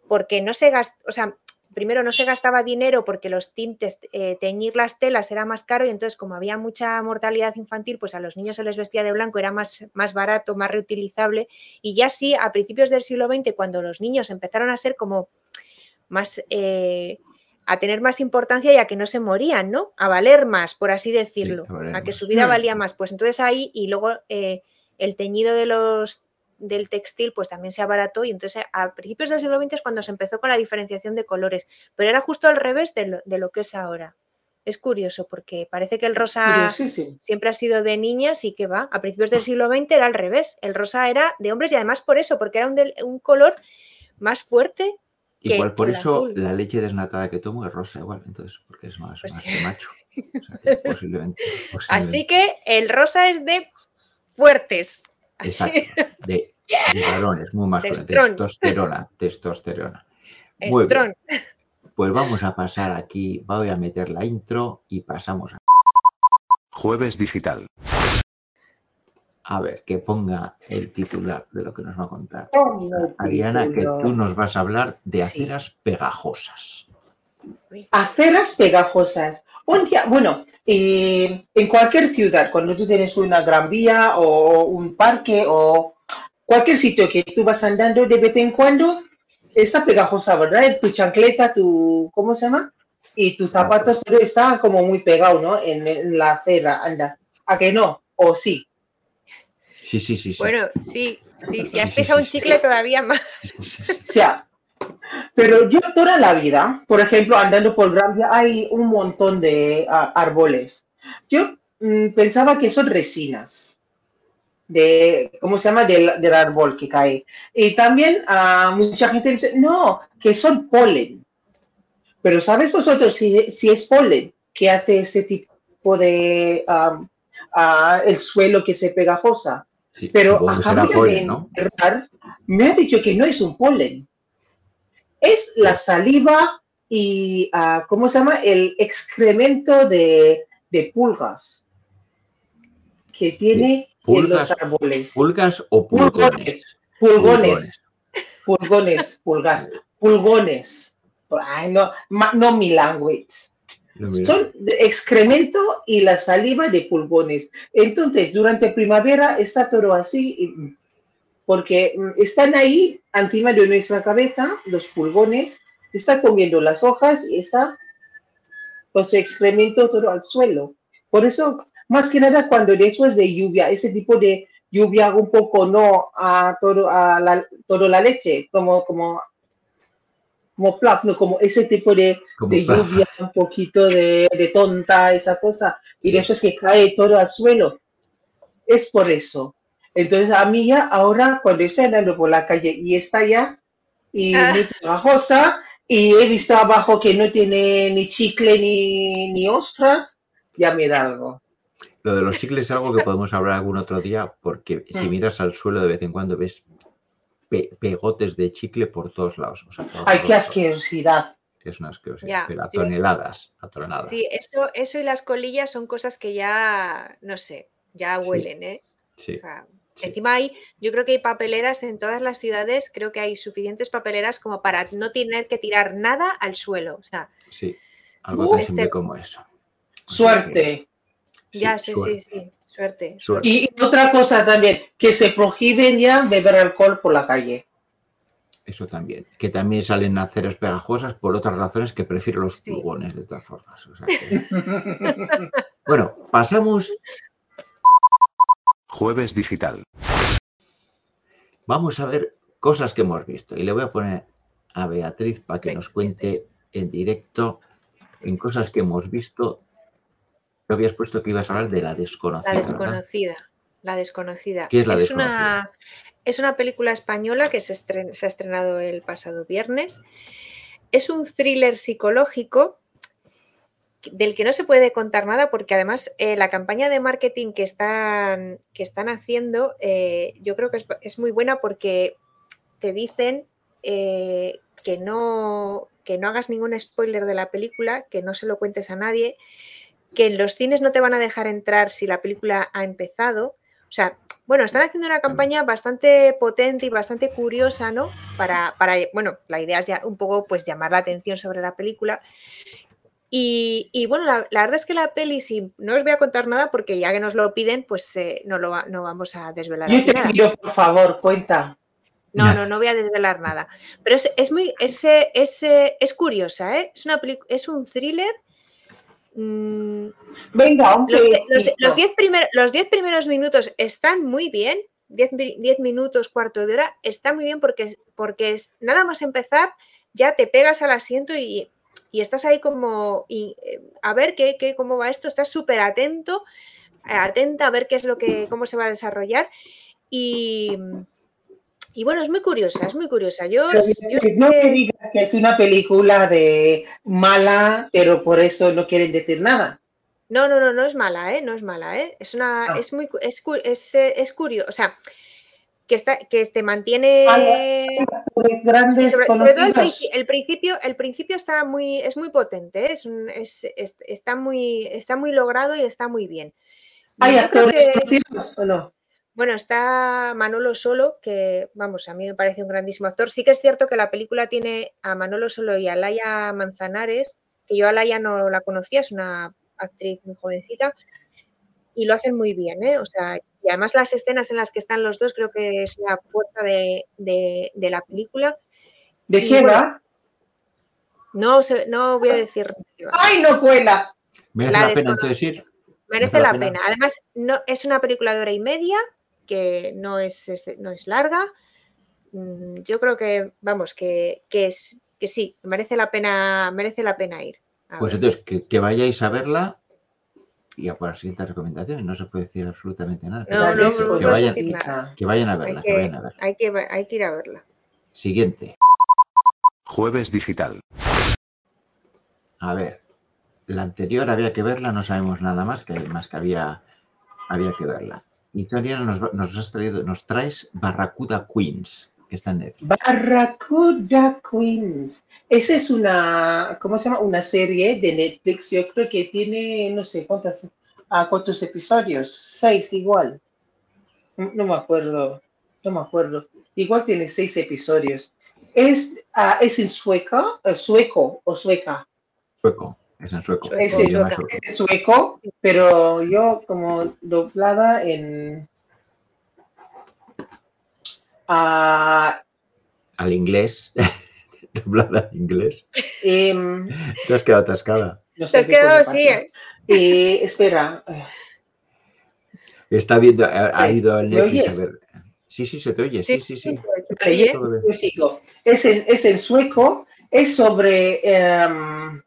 porque no se gastaba, o sea, primero no se gastaba dinero porque los tintes, eh, teñir las telas era más caro y entonces como había mucha mortalidad infantil, pues a los niños se les vestía de blanco, era más, más barato, más reutilizable y ya sí, a principios del siglo XX, cuando los niños empezaron a ser como más... Eh, a tener más importancia y a que no se morían, ¿no? A valer más, por así decirlo, a, que su vida valía más. Pues entonces ahí, y luego eh, el teñido de los del textil pues también se abarató y entonces a principios del siglo XX es cuando se empezó con la diferenciación de colores, pero era justo al revés de lo, que es ahora. Es curioso porque parece que el rosa siempre ha sido de niñas y que va, a principios del siglo XX era al revés, el rosa era de hombres y además por eso, porque era un, un color más fuerte Igual por eso la leche desnatada que tomo es rosa, igual, entonces, porque es más, pues macho. posiblemente, Así que el rosa es de fuertes. Exacto, de, varones, muy más testosterona, testosterona. Muy bien. Pues vamos a pasar aquí, voy a meter la intro y pasamos a... Jueves Digital. A ver, que ponga el titular de lo que nos va a contar. Ariana, que tú nos vas a hablar de Sí. aceras pegajosas. Aceras pegajosas. Un día, bueno, eh, en cualquier ciudad, cuando tú tienes una gran vía o un parque o cualquier sitio que tú vas andando de vez en cuando, está pegajosa, ¿verdad? Tu chancleta, tu, ¿cómo se llama? Y tus zapatos, está como muy pegado, ¿no? En, en la acera, anda. ¿A que no? ¿O sí? Sí, sí, sí. sí. Bueno, sí, sí, si Sí, has sí, pisado sí, un chicle todavía más. O sea, pero yo toda la vida, por ejemplo, andando por Gran Vía, hay un montón de ah, árboles. Yo mm, pensaba que son resinas de, ¿cómo se llama? Del, del árbol que cae. Y también ah, mucha gente dice, no, que son polen. Pero ¿sabes vosotros si, si es polen que hace este tipo de, ah, ah, el suelo que se pegajosa? Sí, Pero acabo de polen, ¿no? enterrar, me ha dicho que no es un polen. Es la saliva y, ah, ¿cómo se llama? El excremento de, de pulgas que tiene en los árboles. ¿Pulgas o pulgones? Pulgones, pulgones, pulgones, pulgas, pulgones. Ay, no, no mi language. Son excremento y la saliva de pulgones. Entonces, durante primavera está todo así, porque mm, están ahí encima de nuestra cabeza, los pulgones, está comiendo las hojas y está con su excremento todo al suelo. Por eso, más que nada, cuando después de lluvia, ese tipo de lluvia un poco no a todo a la, todo la leche, como como como plaf, no como ese tipo de lluvia, un poquito de, de tonta, esa cosa, y después que cae todo al suelo. Es por eso. Entonces, a mí ya, ahora, cuando estoy andando por la calle y está ya, y Ah. muy pegajosa, y he visto abajo que no tiene ni chicle ni, ni ostras, ya me da algo. Lo de los chicles es algo que podemos hablar algún otro día, porque si Mm. miras al suelo de vez en cuando ves pe- pegotes de chicle por todos lados. o sea, por Ay, qué asquerosidad. Es una asquerosidad, Ya, pero a sí. toneladas, a toneladas. Sí, eso, eso y las colillas son cosas que ya, no sé, ya Sí. huelen, ¿eh? Sí, O sea, sí. Encima hay, yo creo que hay papeleras en todas las ciudades, creo que hay suficientes papeleras como para no tener que tirar nada al suelo. O sea, sí. Algo Uh, tan este- simple como eso. O sea que- Suerte. ya, sí, suerte, sí, sí, suerte. suerte. Y, y otra cosa también, que se prohíben ya beber alcohol por la calle. Eso también. Que también salen aceras pegajosas por otras razones que prefiero los Sí. pulgones de todas formas. O sea que- Bueno, pasamos, Jueves digital. vamos a ver cosas que hemos visto. Y le voy a poner a Beatriz para que nos cuente en directo en cosas que hemos visto. Te habías puesto que ibas a hablar de la desconocida. La ¿verdad? desconocida. La desconocida. ¿Qué es La Una, desconocida? es una película española que se, estren- se ha estrenado el pasado viernes. Es un thriller psicológico del que no se puede contar nada porque además eh, la campaña de marketing que están, que están haciendo eh, yo creo que es, muy buena porque te dicen eh, que, no, que no hagas ningún spoiler de la película, que no se lo cuentes a nadie, que en los cines no te van a dejar entrar si la película ha empezado. O sea, bueno, están haciendo una campaña bastante potente y bastante curiosa, ¿no? Para, para bueno, la idea es ya un poco pues llamar la atención sobre la película. Y, y bueno, la, la verdad es que la peli, si no os voy a contar nada, porque ya que nos lo piden, pues eh, no, lo, no vamos a desvelar Yo te nada. pido, por favor, cuenta. No, no, no voy a desvelar nada. Pero es, es muy, es, es, es curiosa, ¿eh? Es, una peli- es un thriller. mm, Venga, un los, los- los diez primer- los diez primeros minutos están muy bien. 10 mi- 10 minutos, cuarto de hora, está muy bien porque, porque es, nada más empezar, ya te pegas al asiento y, y estás ahí como y, eh, a ver qué, qué- cómo va esto, estás súper atento, eh, atenta a ver qué es lo que, cómo se va a desarrollar. Y, y bueno, es muy curiosa, es muy curiosa. Yo, sí no que- digas que es una película de mala, pero por eso no quieren decir nada. No, no, no, no es mala, ¿eh? No es mala, ¿eh? Es una, Ah. es muy, es, es, eh, es curioso, o sea, que está, que te mantiene. Sí, sobre, sobre todo el, principio, el principio está muy, es muy potente, ¿eh? es un- es- es- está muy, está muy logrado y está muy bien. ¿Hay actores que- o no? Bueno, está Manolo Solo, que vamos, a mí me parece un grandísimo actor. Sí que es cierto que la película tiene a Manolo Solo y a Laia Manzanares, que yo a Laia no la conocía, es una actriz muy jovencita, y lo hacen muy bien, ¿eh? O sea, y además las escenas en las que están los dos creo que es la fuerza de, de- de la película. ¿De Y qué bueno, va? No, no voy a decir. ¡Ay, no cuela! ¿Merece La la, pena entonces ir? Merece la la pena? pena. Además, no, es una película de hora y media que no es, no es larga. Mm, Yo creo que, vamos, que, que es que sí, merece la pena, merece la pena ir. Pues entonces, que, que vayáis a verla y a por las siguientes recomendaciones. No se puede decir absolutamente nada. No, que, vayan, decir nada. que vayan a hay, verla, que, que, vayan a verla. hay, que, hay que ir a verla. Siguiente. Jueves digital. A ver. La anterior había que verla, no sabemos nada más, que más que había, había que verla. Y tú, Ariana, nos, nos has traído, nos traes Barracuda Queens, que está en Netflix. Barracuda Queens. Esa es una, ¿cómo se llama? Una serie de Netflix. Yo creo que tiene, no sé cuántas, cuántos episodios. Seis igual. No no me acuerdo. No me acuerdo. Igual tiene seis episodios. Es, ah, es en sueco, eh, sueco o sueca. Sueco, es en sueca. sueco. Es en sueco, pero yo como doblada en ah, Al inglés, doblada al inglés. em, Te has quedado atascada. no Te sé has qué quedado así. ¿eh? Eh, espera, Está viendo, ha, ha ido al ¿me Netflix a ver. Sí, sí, se te oye, sí, sí, sí. Yo- sigo. Es en, es en sueco, es sobre em,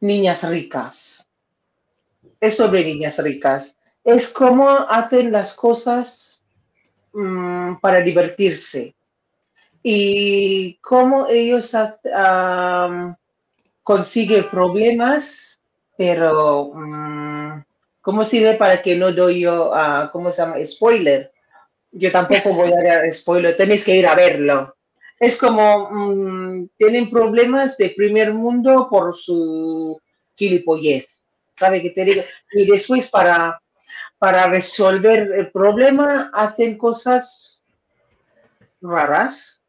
niñas ricas. Es sobre niñas ricas. Es cómo hacen las cosas mm, para divertirse. Y cómo ellos am, consiguen problemas, pero mm, ¿cómo sirve para que no doy yo, ah, ¿cómo se llama? Spoiler. Yo tampoco voy a dar spoiler, tenéis que ir a verlo. Es como, mm, tienen problemas de primer mundo por su gilipollez, ¿sabe qué te digo? Y después para, para resolver el problema hacen cosas raras.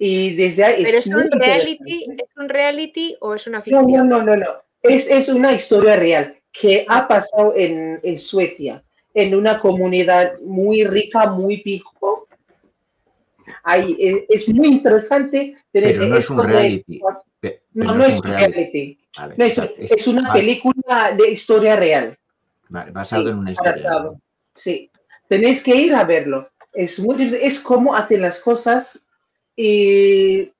Y desde ahí Pero es un reality. ¿es un reality o es una No, no, ficción? no, no, no. Es, es una historia real que ha pasado en, en Suecia, en una comunidad muy rica, muy pijo. Ahí, eh, es muy interesante. tener Pero no es un reality. No, no es un reality. Vale, No, es, una vale, película de historia real. Vale, basado Sí, en una historia. adaptado. Sí, tenéis que ir a verlo. Es muy es cómo hacen las cosas y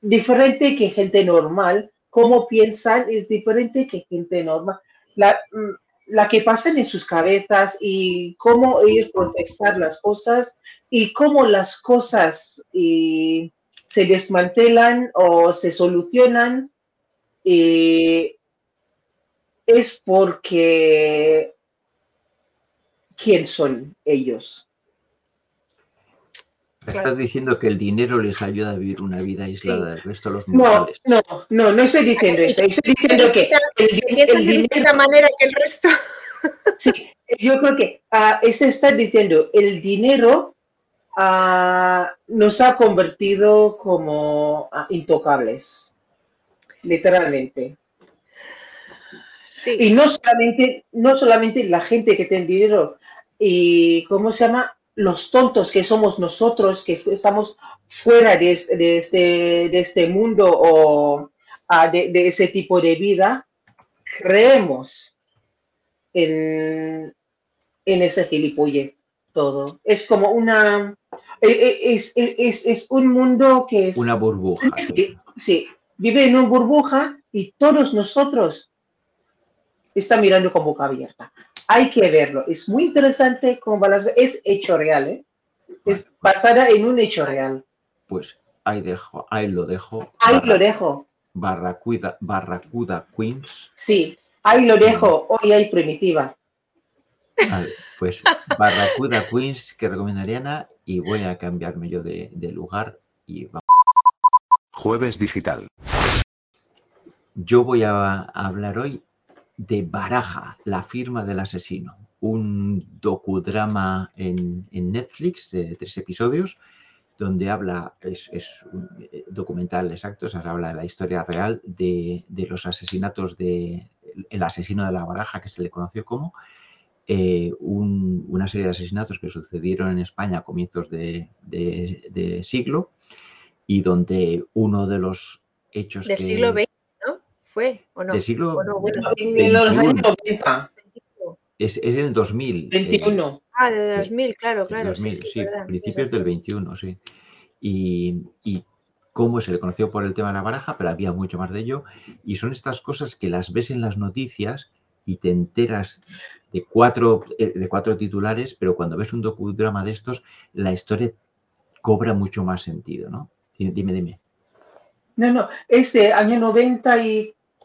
diferente que gente normal. Cómo piensan es diferente que gente normal. La, mm, la que pasan en sus cabezas y cómo ellos procesar las cosas y cómo las cosas eh, se desmantelan o se solucionan. eh, es porque quién son ellos. Me. Estás diciendo que el dinero les ayuda a vivir una vida aislada Sí. del resto de los No, mortales. no, no, no estoy diciendo eso. Estoy diciendo que el, el de distinta dinero, manera que el resto. sí, yo creo que ah, se está diciendo el dinero ah, nos ha convertido como ah, intocables, literalmente. Sí, Y no solamente, no solamente la gente que tiene dinero, y ¿cómo se llama? Los tontos que somos nosotros, que estamos fuera de, de este, de este mundo o ah, de, de ese tipo de vida, creemos en, en ese gilipollez todo. Es como una... e- e- Es, es, es- es un mundo que es... Una burbuja. Sí, sí, vive en una burbuja y todos nosotros están mirando con boca abierta. Hay que verlo. Es muy interesante cómo va las- Es hecho real, ¿eh? Es basada en un hecho real. Pues ahí dejo, ahí lo dejo. Ahí Barra- lo dejo. Barracuda, Barracuda Queens. Sí, ahí lo dejo. Hoy hay primitiva. Vale, pues Barracuda Queens que recomendaría Ana y voy a cambiarme yo de, de lugar y va- Jueves digital. yo voy a hablar hoy de Baraja, la firma del asesino. un docudrama en, en Netflix de tres episodios donde habla, es, es un eh, documental exacto, o sea, habla de la historia real de, de, los asesinatos de el asesino de la baraja, que se le conoció como, eh, un, una serie de asesinatos que sucedieron en España a comienzos de, de, de siglo y donde uno de los hechos del que, siglo XX. Fue, ¿o no? Del siglo ¿O no? Bueno, En los años 90, es, es en el 2000. eh, 21. Ah, de 2000, claro, claro. 2000, sí, sí, sí, verdad, principios del 21, sí. Y, y cómo se le conoció por el tema de la baraja, pero había mucho más de ello. Y son estas cosas que las ves en las noticias y te enteras de cuatro, eh, de cuatro titulares, pero cuando ves un docudrama de estos, la historia cobra mucho más sentido, ¿no? Dime, dime. No, no, ¿es de año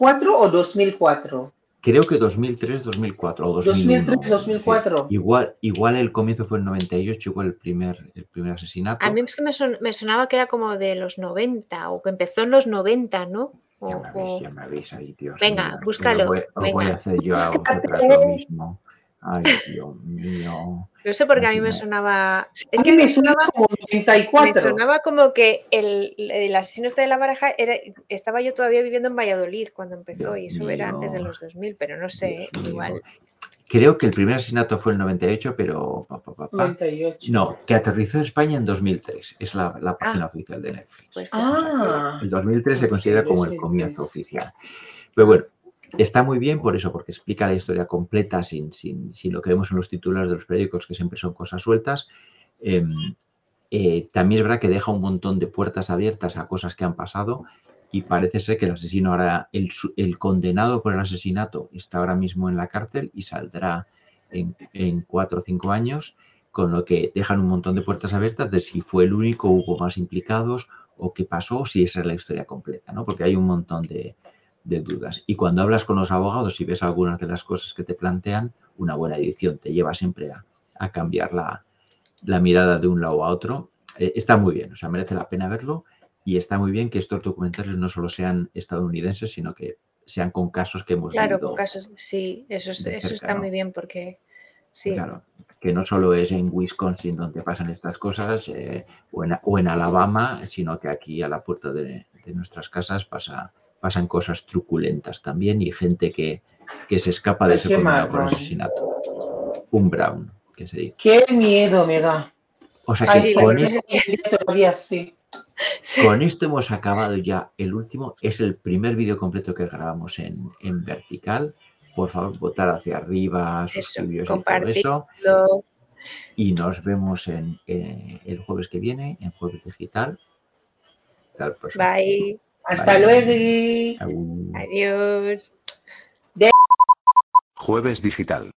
94 o 2004? Creo que 2003, 2004 o 2001. 2003, 2004. Sí. Igual, igual el comienzo fue en 98, igual el primer, el primer asesinato. A mí es que me, son, me, sonaba que era como de los 90 o que empezó en los 90, ¿no? O, Ya me habéis, ya me habéis ahí, Dios Venga, mío. búscalo, Os voy, venga. voy a hacer yo a vosotras lo mismo. Ay, Dios mío. No sé por qué a mí me sonaba. Sí, Es que me me sonaba, como me 94. sonaba como que el, el asesino este de la baraja era, estaba yo todavía viviendo en Valladolid cuando empezó y eso era antes de los 2000, pero no sé, Dios mío. igual. Creo que el primer asesinato fue en 98, pero. pa, pa, pa, pa. 98. No, que aterrizó en España en 2003. Es la, la página Ah. oficial de Netflix. Pues Ah, El 2003 se considera como el 2003. comienzo oficial. Pero bueno, está muy bien por eso, porque explica la historia completa sin, sin, lo que vemos en los titulares de los periódicos, que siempre son cosas sueltas. Eh, eh, también es verdad que deja un montón de puertas abiertas a cosas que han pasado y parece ser que el asesino ahora, el, el condenado por el asesinato está ahora mismo en la cárcel y saldrá en, en cuatro o cinco años, con lo que dejan un montón de puertas abiertas de si fue el único, hubo más implicados o qué pasó, si esa es la historia completa, ¿no? Porque hay un montón de, de dudas. Y cuando hablas con los abogados y ves algunas de las cosas que te plantean, una buena edición te lleva siempre a, a cambiar la, la mirada de un lado a otro. Eh, está muy bien, o sea, merece la pena verlo y está muy bien que estos documentales no solo sean estadounidenses, sino que sean con casos que hemos Claro, con casos, sí, eso, es- eso está ¿no? muy bien porque sí. Claro, que no solo es en Wisconsin donde pasan estas cosas eh, o, en, o en Alabama, sino que aquí a la puerta de, de nuestras casas pasa, pasan cosas truculentas también y gente que, que se escapa de ese condenado por asesinato. Un Brown, que se dice. qué miedo me da. O sea que con, verdad es- es que todavía sí. Con esto hemos acabado ya el último. Es el primer vídeo completo que grabamos en, en vertical. Por favor, votar hacia arriba, suscribiros y todo eso. Y nos vemos en, eh, el jueves que viene, en Jueves Digital. Hasta el próximo. Bye. Hasta luego. Au. Adiós. Jueves Digital.